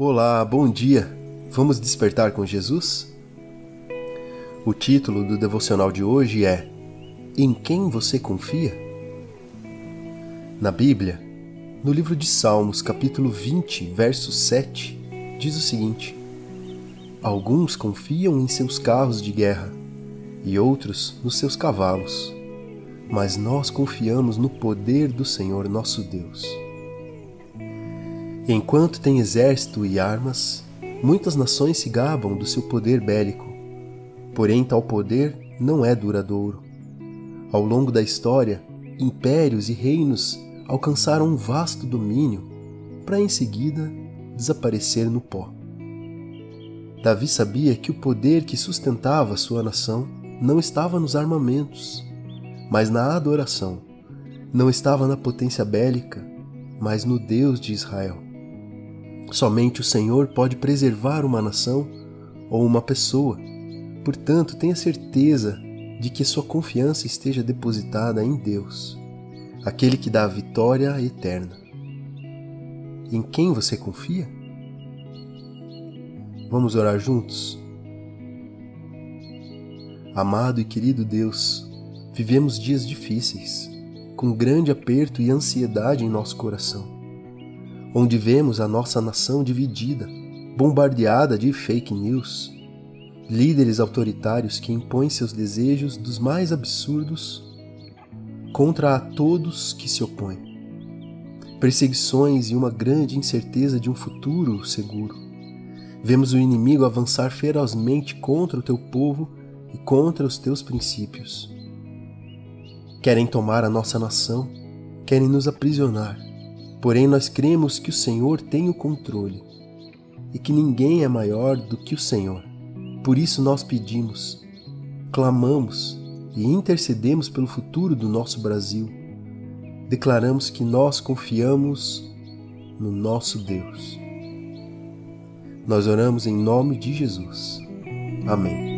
Olá, bom dia! Vamos despertar com Jesus? O título do devocional de hoje é Em quem você confia? Na Bíblia, no livro de Salmos, capítulo 20, verso 7, diz o seguinte: Alguns confiam em seus carros de guerra e outros nos seus cavalos, mas nós confiamos no poder do Senhor nosso Deus. Enquanto tem exército e armas, muitas nações se gabam do seu poder bélico. Porém, tal poder não é duradouro. Ao longo da história, impérios e reinos alcançaram um vasto domínio para em seguida desaparecer no pó. Davi sabia que o poder que sustentava sua nação não estava nos armamentos, mas na adoração. Não estava na potência bélica, mas no Deus de Israel. Somente o Senhor pode preservar uma nação ou uma pessoa. Portanto, tenha certeza de que sua confiança esteja depositada em Deus, aquele que dá a vitória eterna. Em quem você confia? Vamos orar juntos? Amado e querido Deus, vivemos dias difíceis, com grande aperto e ansiedade em nosso coração onde vemos a nossa nação dividida, bombardeada de fake news, líderes autoritários que impõem seus desejos dos mais absurdos contra a todos que se opõem, perseguições e uma grande incerteza de um futuro seguro. Vemos o inimigo avançar ferozmente contra o teu povo e contra os teus princípios. Querem tomar a nossa nação, querem nos aprisionar, Porém, nós cremos que o Senhor tem o controle e que ninguém é maior do que o Senhor. Por isso nós pedimos, clamamos e intercedemos pelo futuro do nosso Brasil. Declaramos que nós confiamos no nosso Deus. Nós oramos em nome de Jesus. Amém.